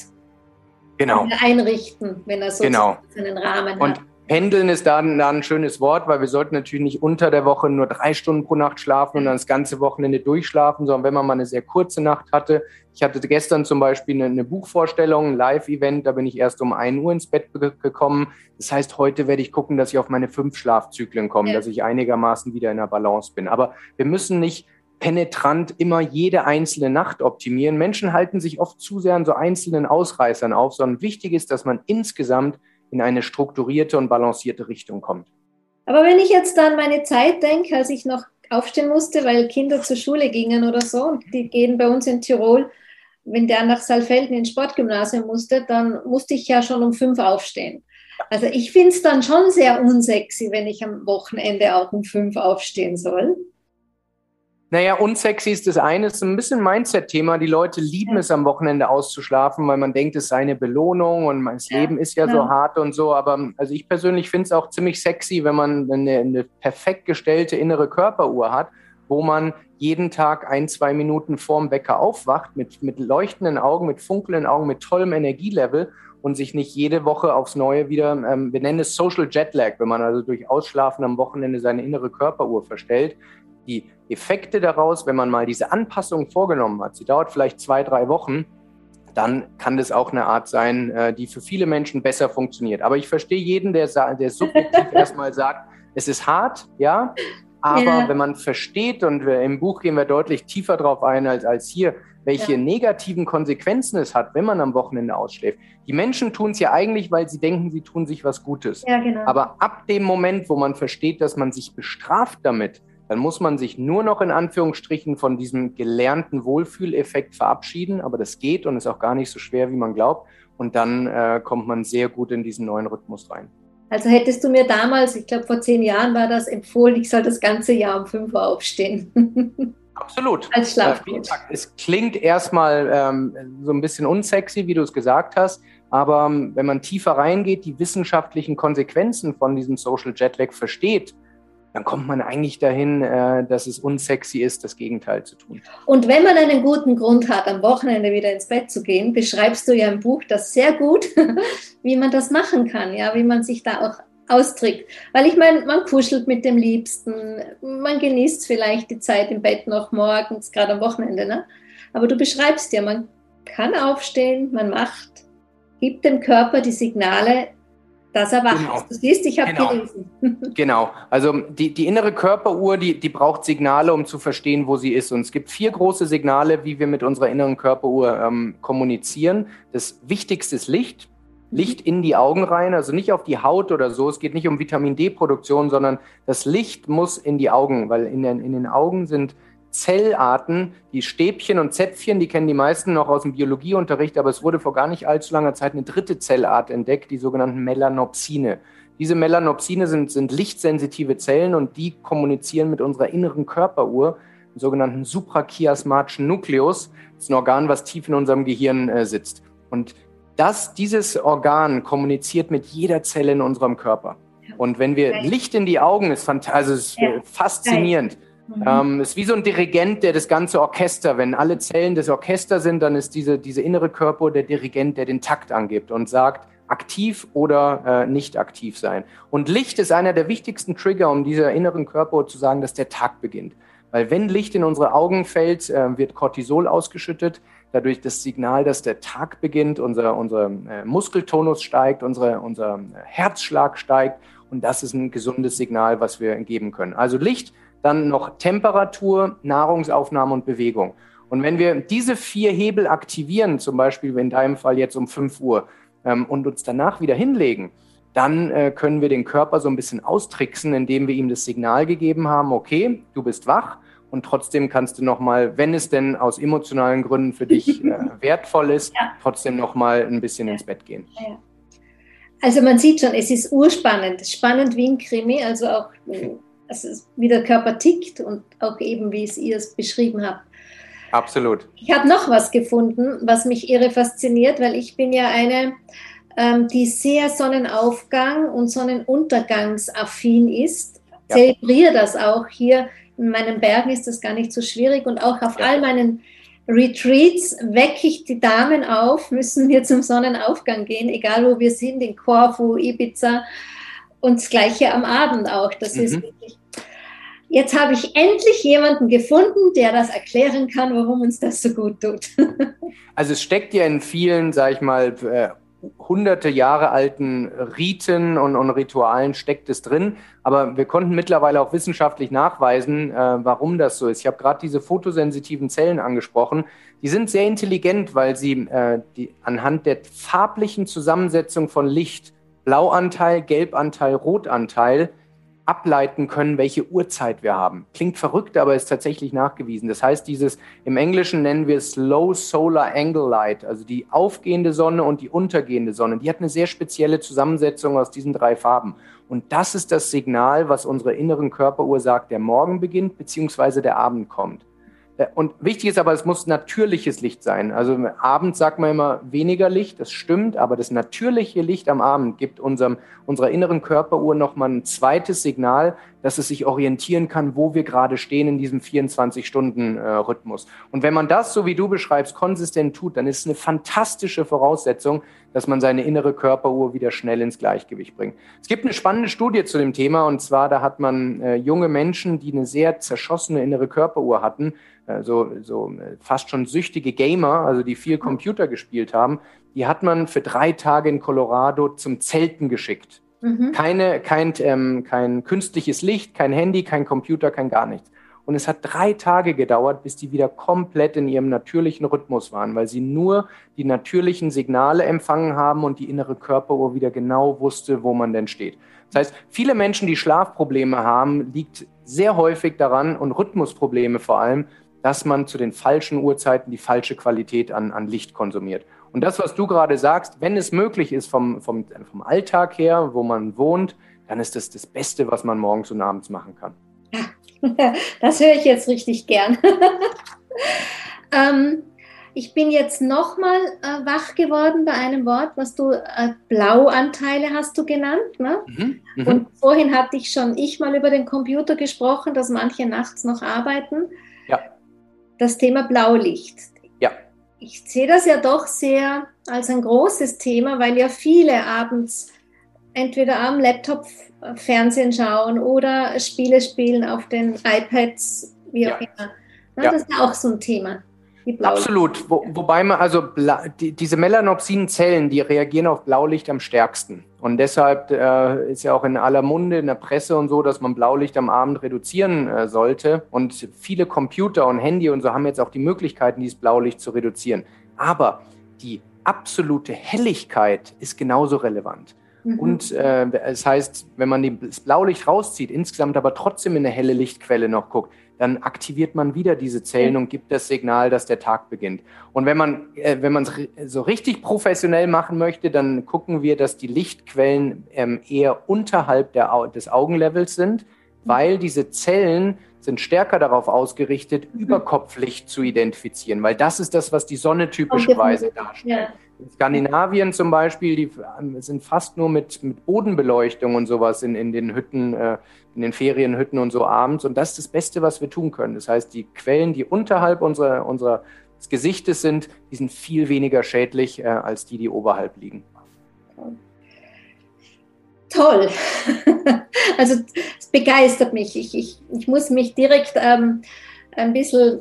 genau. einrichten, wenn er so genau. einen Rahmen Und hat. Pendeln ist da, da ein schönes Wort, weil wir sollten natürlich nicht unter der Woche nur drei Stunden pro Nacht schlafen und dann das ganze Wochenende durchschlafen, sondern wenn man mal eine sehr kurze Nacht hatte. Ich hatte gestern zum Beispiel eine, eine Buchvorstellung, ein Live-Event, da bin ich erst um ein Uhr ins Bett gekommen. Das heißt, heute werde ich gucken, dass ich auf meine fünf Schlafzyklen komme, ja. dass ich einigermaßen wieder in der Balance bin. Aber wir müssen nicht penetrant immer jede einzelne Nacht optimieren. Menschen halten sich oft zu sehr an so einzelnen Ausreißern auf, sondern wichtig ist, dass man insgesamt in eine strukturierte und balancierte Richtung kommt. Aber wenn ich jetzt an meine Zeit denke, als ich noch aufstehen musste, weil Kinder zur Schule gingen oder so, und die gehen bei uns in Tirol, wenn der nach Saalfelden ins Sportgymnasium musste, dann musste ich ja schon um fünf aufstehen. Also ich finde es dann schon sehr unsexy, wenn ich am Wochenende auch um fünf aufstehen soll. Naja, unsexy ist das eine, ist ein bisschen Mindset-Thema. Die Leute lieben es am Wochenende auszuschlafen, weil man denkt, es sei eine Belohnung und das ja. Leben ist ja, ja, so hart und so. Aber also ich persönlich finde es auch ziemlich sexy, wenn man eine, eine perfekt gestellte innere Körperuhr hat, wo man jeden Tag ein, zwei Minuten vorm Wecker aufwacht, mit, mit leuchtenden Augen, mit funkelnden Augen, mit tollem Energielevel und sich nicht jede Woche aufs Neue wieder, ähm, wir nennen es Social Jetlag, wenn man also durch Ausschlafen am Wochenende seine innere Körperuhr verstellt. Die Effekte daraus, wenn man mal diese Anpassung vorgenommen hat, sie dauert vielleicht zwei, drei Wochen, dann kann das auch eine Art sein, äh, die für viele Menschen besser funktioniert. Aber ich verstehe jeden, der, der subjektiv erstmal sagt, es ist hart, ja, aber ja. wenn man versteht, und im Buch gehen wir deutlich tiefer drauf ein als, als hier, welche ja. negativen Konsequenzen es hat, wenn man am Wochenende ausschläft. Die Menschen tun es ja eigentlich, weil sie denken, sie tun sich was Gutes. Ja, genau. Aber ab dem Moment, wo man versteht, dass man sich bestraft damit, dann muss man sich nur noch in Anführungsstrichen von diesem gelernten Wohlfühleffekt verabschieden. Aber das geht und ist auch gar nicht so schwer, wie man glaubt. Und dann äh, kommt man sehr gut in diesen neuen Rhythmus rein. Also hättest du mir damals, ich glaube vor zehn Jahren war das empfohlen, ich soll das ganze Jahr um 5 Uhr aufstehen. Absolut. Als Schlafcoach. es klingt erstmal ähm, so ein bisschen unsexy, wie du es gesagt hast, aber ähm, wenn man tiefer reingeht, die wissenschaftlichen Konsequenzen von diesem Social Jetlag versteht, dann kommt man eigentlich dahin, äh, dass es unsexy ist, das Gegenteil zu tun. Und wenn man einen guten Grund hat, am Wochenende wieder ins Bett zu gehen, beschreibst du ja im Buch das sehr gut, wie man das machen kann, ja, wie man sich da auch austrickt. Weil ich meine, man kuschelt mit dem Liebsten, man genießt vielleicht die Zeit im Bett noch morgens, gerade am Wochenende, ne? Aber du beschreibst ja, man kann aufstehen, man macht, gibt dem Körper die Signale, Das erwacht. Genau. Du siehst, ich habe genau. gelesen. genau. Also die, die innere Körperuhr, die, die braucht Signale, um zu verstehen, wo sie ist. Und es gibt vier große Signale, wie wir mit unserer inneren Körperuhr ähm, kommunizieren. Das wichtigste ist Licht. Licht in die Augen rein, also nicht auf die Haut oder so. Es geht nicht um Vitamin D-Produktion, sondern das Licht muss in die Augen, weil in den, in den Augen sind Zellarten, die Stäbchen und Zäpfchen, die kennen die meisten noch aus dem Biologieunterricht, aber es wurde vor gar nicht allzu langer Zeit eine dritte Zellart entdeckt, die sogenannten Melanopsine. Diese Melanopsine sind, sind lichtsensitive Zellen und die kommunizieren mit unserer inneren Körperuhr, dem sogenannten suprachiasmatischen Nukleus. Das ist ein Organ, was tief in unserem Gehirn äh, sitzt. Und das, dieses Organ kommuniziert mit jeder Zelle in unserem Körper. Und wenn wir Licht in die Augen, ist, also ist ja. faszinierend. Mhm. Ähm, ist wie so ein Dirigent, der das ganze Orchester, wenn alle Zellen des Orchesters sind, dann ist diese, diese innere Körper der Dirigent, der den Takt angibt und sagt, aktiv oder äh, nicht aktiv sein. Und Licht ist einer der wichtigsten Trigger, um dieser inneren Körper zu sagen, dass der Tag beginnt. Weil wenn Licht in unsere Augen fällt, äh, wird Cortisol ausgeschüttet. Dadurch das Signal, dass der Tag beginnt, unser, unser äh, Muskeltonus steigt, unsere, unser Herzschlag steigt. Und das ist ein gesundes Signal, was wir geben können. Also Licht dann noch Temperatur, Nahrungsaufnahme und Bewegung. Und wenn wir diese vier Hebel aktivieren, zum Beispiel in deinem Fall jetzt um 5 Uhr, ähm, und uns danach wieder hinlegen, dann äh, können wir den Körper so ein bisschen austricksen, indem wir ihm das Signal gegeben haben, okay, du bist wach und trotzdem kannst du nochmal, wenn es denn aus emotionalen Gründen für dich äh, wertvoll ist, ja. trotzdem nochmal ein bisschen ins Bett gehen. Also man sieht schon, es ist urspannend, spannend wie ein Krimi, also auch also wie der Körper tickt und auch eben, wie es ihr es beschrieben habt. Absolut. Ich habe noch was gefunden, was mich irre fasziniert, weil ich bin ja eine, ähm, die sehr Sonnenaufgang und Sonnenuntergangsaffin ist. Ja. Zelebriere das auch hier. In meinen Bergen ist das gar nicht so schwierig und auch auf ja. all meinen Retreats wecke ich die Damen auf, müssen wir zum Sonnenaufgang gehen, egal wo wir sind, in Corfu, Ibiza und das Gleiche am Abend auch. Das mhm. ist wirklich. Jetzt habe ich endlich jemanden gefunden, der das erklären kann, warum uns das so gut tut. also es steckt ja in vielen, sage ich mal, äh, hunderte Jahre alten Riten und, und, Ritualen steckt es drin. Aber wir konnten mittlerweile auch wissenschaftlich nachweisen, äh, warum das so ist. Ich habe gerade diese photosensitiven Zellen angesprochen. Die sind sehr intelligent, weil sie äh, die, anhand der farblichen Zusammensetzung von Licht Blauanteil, Gelbanteil, Rotanteil ableiten können, welche Uhrzeit wir haben. Klingt verrückt, aber ist tatsächlich nachgewiesen. Das heißt, dieses im Englischen nennen wir es Low Solar Angle Light, also die aufgehende Sonne und die untergehende Sonne. Die hat eine sehr spezielle Zusammensetzung aus diesen drei Farben. Und das ist das Signal, was unsere inneren Körperuhr sagt, der Morgen beginnt beziehungsweise der Abend kommt. Äh, und wichtig ist aber, es muss natürliches Licht sein. Also abends sagt man immer weniger Licht, das stimmt, aber das natürliche Licht am Abend gibt unserem, unserer inneren Körperuhr nochmal ein zweites Signal, dass es sich orientieren kann, wo wir gerade stehen in diesem 24-Stunden-Rhythmus. Und wenn man das, so wie du beschreibst, konsistent tut, dann ist es eine fantastische Voraussetzung, dass man seine innere Körperuhr wieder schnell ins Gleichgewicht bringt. Es gibt eine spannende Studie zu dem Thema, und zwar, da hat man äh, junge Menschen, die eine sehr zerschossene innere Körperuhr hatten, äh, so, so äh, fast schon süchtige Gamer, also die viel Computer gespielt haben, die hat man für drei Tage in Colorado zum Zelten geschickt. Mhm. Keine, kein, ähm, kein künstliches Licht, kein Handy, kein Computer, kein gar nichts. Und es hat drei Tage gedauert, bis die wieder komplett in ihrem natürlichen Rhythmus waren, weil sie nur die natürlichen Signale empfangen haben und die innere Körperuhr wieder genau wusste, wo man denn steht. Das heißt, viele Menschen, die Schlafprobleme haben, liegt sehr häufig daran und Rhythmusprobleme vor allem, dass man zu den falschen Uhrzeiten die falsche Qualität an, an Licht konsumiert. Und das, was du gerade sagst, wenn es möglich ist vom, vom, vom Alltag her, wo man wohnt, dann ist das das Beste, was man morgens und abends machen kann. Das höre ich jetzt richtig gern. ähm, ich bin jetzt nochmal äh, wach geworden bei einem Wort, was du äh, Blauanteile hast du genannt. Ne? Mhm, mh. Und vorhin hatte ich schon ich mal über den Computer gesprochen, dass manche nachts noch arbeiten. Ja. Das Thema Blaulicht ich sehe das ja doch sehr als ein großes Thema, weil ja viele abends entweder am Laptop Fernsehen schauen oder Spiele spielen auf den iPads, wie auch ja. immer. Na, ja. Das ist ja auch so ein Thema. Absolut. Wo, wobei man, also die, diese Melanopsin-Zellen, die reagieren auf Blaulicht am stärksten. Und deshalb äh, ist ja auch in aller Munde, in der Presse und so, dass man Blaulicht am Abend reduzieren äh, sollte. Und viele Computer und Handy und so haben jetzt auch die Möglichkeiten, dieses Blaulicht zu reduzieren. Aber die absolute Helligkeit ist genauso relevant. Mhm. Und äh, es heißt, wenn man das Blaulicht rauszieht, insgesamt aber trotzdem in eine helle Lichtquelle noch guckt, dann aktiviert man wieder diese Zellen und gibt das Signal, dass der Tag beginnt. Und wenn man äh, wenn man es so richtig professionell machen möchte, dann gucken wir, dass die Lichtquellen ähm, eher unterhalb der, des Augenlevels sind, weil diese Zellen sind stärker darauf ausgerichtet, mhm. Überkopflicht zu identifizieren, weil das ist das, was die Sonne typischerweise darstellt. In Skandinavien zum Beispiel, die sind fast nur mit, mit Bodenbeleuchtung und sowas in, in den Hütten, äh, in den Ferienhütten und so abends. Und das ist das Beste, was wir tun können. Das heißt, die Quellen, die unterhalb unserer, unserer Gesichtes sind, die sind viel weniger schädlich äh, als die, die oberhalb liegen. Toll. Also es begeistert mich. Ich, ich, ich muss mich direkt ähm, ein bisschen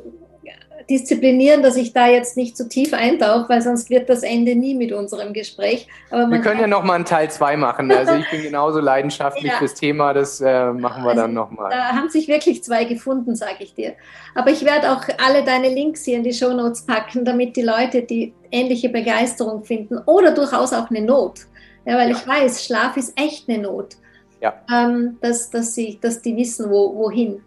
disziplinieren, dass ich da jetzt nicht zu tief eintauche, weil sonst wird das Ende nie mit unserem Gespräch. wir können ja noch mal einen Teil 2 machen. Also ich bin genauso leidenschaftlich ja. fürs Thema, das äh, machen wir also, dann noch mal. Da haben sich wirklich zwei gefunden, sage ich dir. Aber ich werde auch alle deine Links hier in die Show Notes packen, damit die Leute die ähnliche Begeisterung finden oder durchaus auch eine Not. Ja, weil ja. ich weiß, Schlaf ist echt eine Not. Ja. Ähm, dass, dass, sie, dass die wissen, wo, wohin.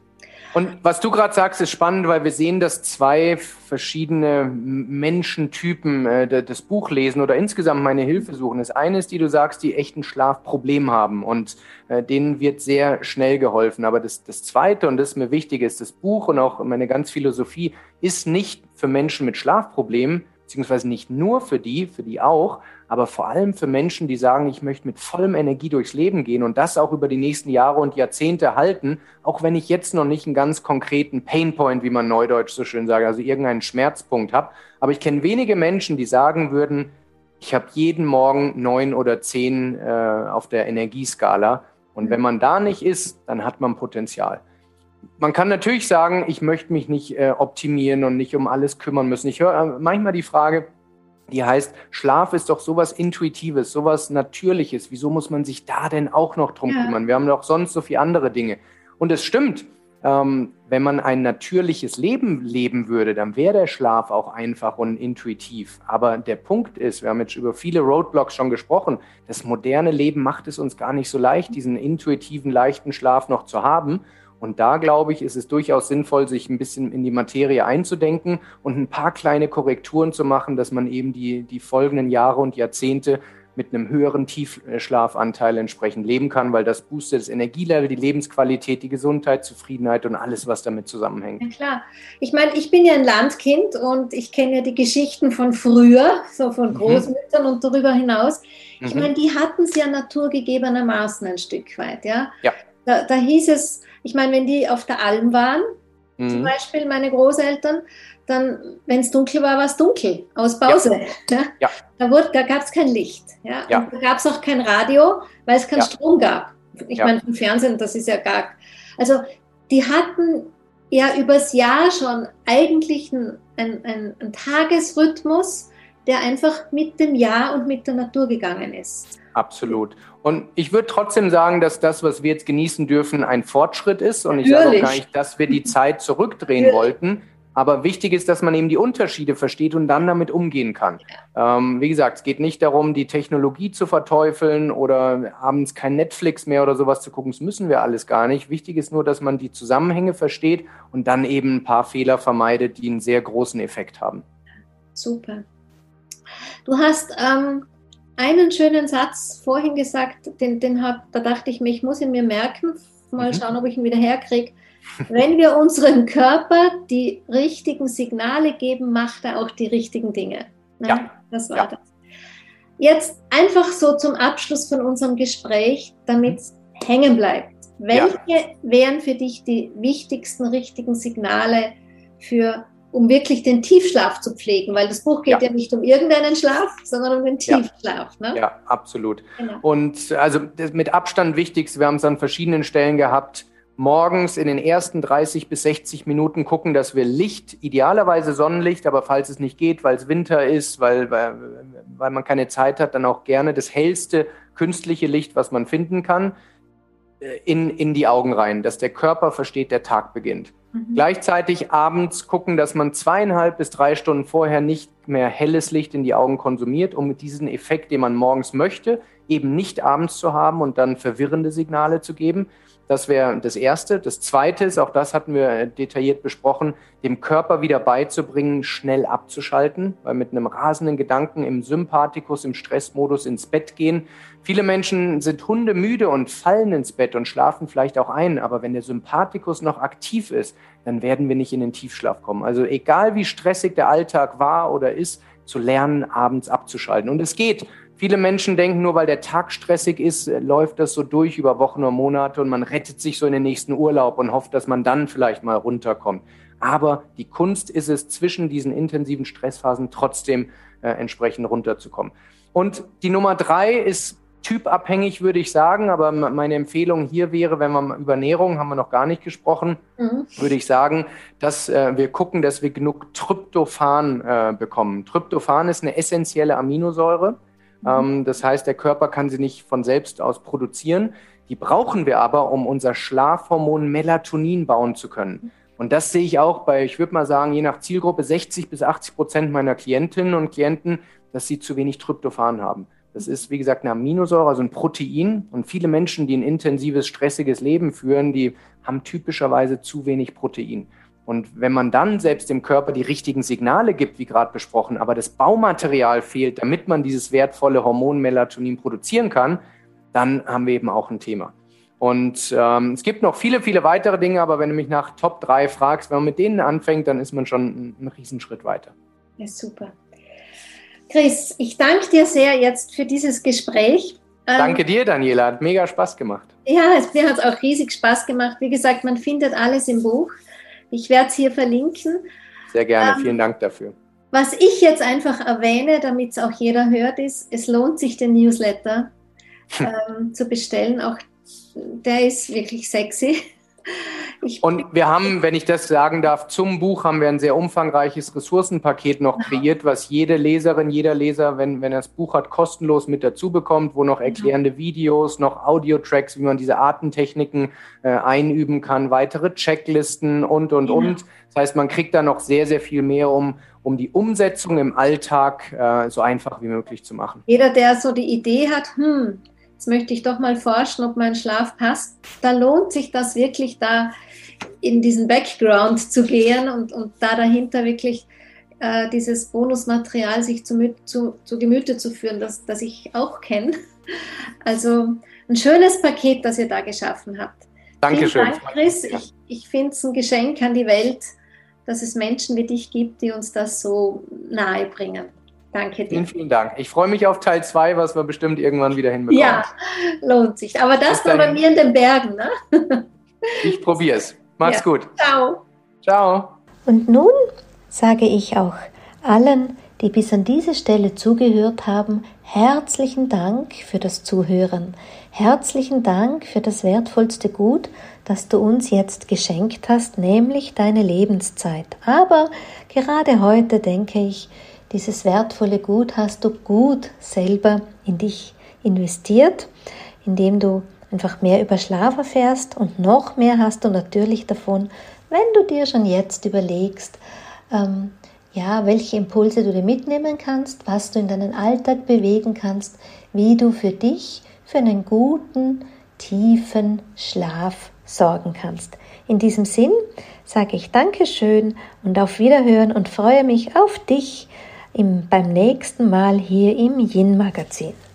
Und was du gerade sagst, ist spannend, weil wir sehen, dass zwei verschiedene Menschentypen äh, das Buch lesen oder insgesamt meine Hilfe suchen. Das eine ist, die du sagst, die echt ein Schlafproblem haben und äh, denen wird sehr schnell geholfen. Aber das, das zweite, und das ist mir wichtig, ist, das Buch und auch meine ganz Philosophie ist nicht für Menschen mit Schlafproblemen, beziehungsweise nicht nur für die, für die auch, aber vor allem für Menschen, die sagen, ich möchte mit vollem Energie durchs Leben gehen und das auch über die nächsten Jahre und Jahrzehnte halten, auch wenn ich jetzt noch nicht einen ganz konkreten Painpoint, wie man neudeutsch so schön sagt, also irgendeinen Schmerzpunkt habe. Aber ich kenne wenige Menschen, die sagen würden, ich habe jeden Morgen neun oder zehn äh, auf der Energieskala. Und wenn man da nicht ist, dann hat man Potenzial. Man kann natürlich sagen, ich möchte mich nicht äh, optimieren und nicht um alles kümmern müssen. Ich höre äh, manchmal die Frage, die heißt, Schlaf ist doch sowas Intuitives, sowas Natürliches. Wieso muss man sich da denn auch noch drum ja. kümmern? Wir haben doch sonst so viele andere Dinge. Und es stimmt, ähm, wenn man ein natürliches Leben leben würde, dann wäre der Schlaf auch einfach und intuitiv. Aber der Punkt ist, wir haben jetzt über viele Roadblocks schon gesprochen, das moderne Leben macht es uns gar nicht so leicht, diesen intuitiven, leichten Schlaf noch zu haben. Und da, glaube ich, ist es durchaus sinnvoll, sich ein bisschen in die Materie einzudenken und ein paar kleine Korrekturen zu machen, dass man eben die, die folgenden Jahre und Jahrzehnte mit einem höheren Tiefschlafanteil entsprechend leben kann, weil das boostet das Energielevel, die Lebensqualität, die Gesundheit, Zufriedenheit und alles, was damit zusammenhängt. Ja, klar. Ich meine, ich bin ja ein Landkind und ich kenne ja die Geschichten von früher, so von mhm. Großmüttern mhm. und darüber hinaus. Ich mhm. meine, die hatten es ja naturgegebenermaßen ein Stück weit, ja. ja. Da, da hieß es, ich meine, wenn die auf der Alm waren, mhm. zum Beispiel meine Großeltern, dann, wenn es dunkel war, war es dunkel, aus Pause. Ja. ja. Da, da gab es kein Licht. Ja? ja. da gab es auch kein Radio, weil es keinen. Strom gab. Ich meine, im Fernsehen, das ist ja gar. Also, die hatten ja übers Jahr schon eigentlich einen, einen, einen Tagesrhythmus, der einfach mit dem Jahr und mit der Natur gegangen ist. Absolut. Und ich würde trotzdem sagen, dass das, was wir jetzt genießen dürfen, ein Fortschritt ist. Und ich sage auch gar nicht, dass wir die Zeit zurückdrehen Natürlich. wollten. Aber wichtig ist, dass man eben die Unterschiede versteht und dann damit umgehen kann. Ähm, wie gesagt, es geht nicht darum, die Technologie zu verteufeln oder abends kein Netflix mehr oder sowas zu gucken. Das müssen wir alles gar nicht. Wichtig ist nur, dass man die Zusammenhänge versteht und dann eben ein paar Fehler vermeidet, die einen sehr großen Effekt haben. Super. Du hast ähm, einen schönen Satz vorhin gesagt, den, den hab, da dachte ich mir, ich muss ihn mir merken, mal mhm. schauen, ob ich ihn wieder herkriege. Wenn wir unserem Körper die richtigen Signale geben, macht er auch die richtigen Dinge. Ne? Ja. Das war ja. das. Jetzt einfach so zum Abschluss von unserem Gespräch, damit es hängen bleibt. Welche ja. wären für dich die wichtigsten richtigen Signale für um wirklich den Tiefschlaf zu pflegen, weil das Buch geht ja, ja nicht um irgendeinen Schlaf, sondern um den Tiefschlaf. Ja, ne? ja absolut. Genau. Und also mit Abstand wichtigst, wir haben es an verschiedenen Stellen gehabt, morgens in den ersten 30 bis 60 Minuten gucken, dass wir Licht, idealerweise Sonnenlicht, aber falls es nicht geht, weil es Winter ist, weil, weil, weil man keine Zeit hat, dann auch gerne das hellste künstliche Licht, was man finden kann, äh, in, in die Augen rein, dass der Körper versteht, der Tag beginnt. Mhm. Gleichzeitig abends gucken, dass man zweieinhalb bis drei Stunden vorher nicht mehr helles Licht in die Augen konsumiert, um diesen Effekt, den man morgens möchte, eben nicht abends zu haben und dann verwirrende Signale zu geben. Das wäre das Erste. Das Zweite ist, auch das hatten wir detailliert besprochen, dem Körper wieder beizubringen, schnell abzuschalten, weil mit einem rasenden Gedanken im Sympathikus, im Stressmodus ins Bett gehen. Viele Menschen sind hundemüde und fallen ins Bett und schlafen vielleicht auch ein, aber wenn der Sympathikus noch aktiv ist, dann werden wir nicht in den Tiefschlaf kommen. Also egal wie stressig der Alltag war oder ist, zu lernen, abends abzuschalten. Und es geht. Viele Menschen denken, nur weil der Tag stressig ist, äh, läuft das so durch über Wochen oder Monate und man rettet sich so in den nächsten Urlaub und hofft, dass man dann vielleicht mal runterkommt. Aber die Kunst ist es, zwischen diesen intensiven Stressphasen trotzdem äh, entsprechend runterzukommen. Und die Nummer drei ist typabhängig, würde ich sagen, aber meine Empfehlung hier wäre, wenn wir über Ernährung, haben wir noch gar nicht gesprochen, mhm. würde ich sagen, dass äh, wir gucken, dass wir genug Tryptophan äh, bekommen. Tryptophan ist eine essentielle Aminosäure Mhm. Ähm, das heißt, der Körper kann sie nicht von selbst aus produzieren. Die brauchen wir aber, um unser Schlafhormon Melatonin bauen zu können. Und das sehe ich auch bei, ich würde mal sagen, je nach Zielgruppe 60 bis 80 Prozent meiner Klientinnen und Klienten, dass sie zu wenig Tryptophan haben. Das ist, wie gesagt, eine Aminosäure, also ein Protein. Und viele Menschen, die ein intensives, stressiges Leben führen, die haben typischerweise zu wenig Protein. Und wenn man dann selbst dem Körper die richtigen Signale gibt, wie gerade besprochen, aber das Baumaterial fehlt, damit man dieses wertvolle Hormon Melatonin produzieren kann, dann haben wir eben auch ein Thema. Und ähm, es gibt noch viele, viele weitere Dinge, aber wenn du mich nach Top 3 fragst, wenn man mit denen anfängt, dann ist man schon einen Riesenschritt weiter. Ja, super. Chris, ich danke dir sehr jetzt für dieses Gespräch. Ähm, danke dir, Daniela. Hat mega Spaß gemacht. Ja, es, mir hat es auch riesig Spaß gemacht. Wie gesagt, man findet alles im Buch. Ich werde es hier verlinken. Sehr gerne, ähm, vielen Dank dafür. Was ich jetzt einfach erwähne, damit es auch jeder hört, ist, es lohnt sich, den Newsletter ähm, zu bestellen. Auch der ist wirklich sexy. Ich und wir haben, wenn ich das sagen darf, zum Buch haben wir ein sehr umfangreiches Ressourcenpaket noch kreiert, was jede Leserin, jeder Leser, wenn, wenn er das Buch hat, kostenlos mit dazu bekommt, wo noch erklärende Videos, noch Audio-Tracks, wie man diese Artentechniken äh, einüben kann, weitere Checklisten und, und, ja. und. Das heißt, man kriegt da noch sehr, sehr viel mehr, um, um die Umsetzung im Alltag äh, so einfach wie möglich zu machen. Jeder, der so die Idee hat, hm, jetzt möchte ich doch mal forschen, ob mein Schlaf passt, da lohnt sich das wirklich, da in diesen Background zu gehen und, und da dahinter wirklich äh, dieses Bonusmaterial sich zu, zu, zu Gemüte zu führen, das, das ich auch kenne. Also ein schönes Paket, das ihr da geschaffen habt. Dankeschön. Vielen Dank, Chris. Ich, ich finde es ein Geschenk an die Welt, dass es Menschen wie dich gibt, die uns das so nahe bringen. Danke dir. Vielen, vielen Dank. Ich freue mich auf Teil 2, was wir bestimmt irgendwann wieder hinbekommen. Ja, lohnt sich. Aber das nur bei mir in den Bergen. Ne? Ich probiere es. Mach's ja. gut. Ciao. Ciao. Und nun sage ich auch allen, die bis an diese Stelle zugehört haben, herzlichen Dank für das Zuhören. Herzlichen Dank für das wertvollste Gut, das du uns jetzt geschenkt hast, nämlich deine Lebenszeit. Aber gerade heute denke ich, dieses wertvolle Gut hast du gut selber in dich investiert, indem du einfach mehr über Schlaf erfährst und noch mehr hast du natürlich davon, wenn du dir schon jetzt überlegst, ähm, ja, welche Impulse du dir mitnehmen kannst, was du in deinen Alltag bewegen kannst, wie du für dich für einen guten, tiefen Schlaf sorgen kannst. In diesem Sinn sage ich Dankeschön und auf Wiederhören und freue mich auf dich im, beim nächsten Mal hier im Yin Magazin.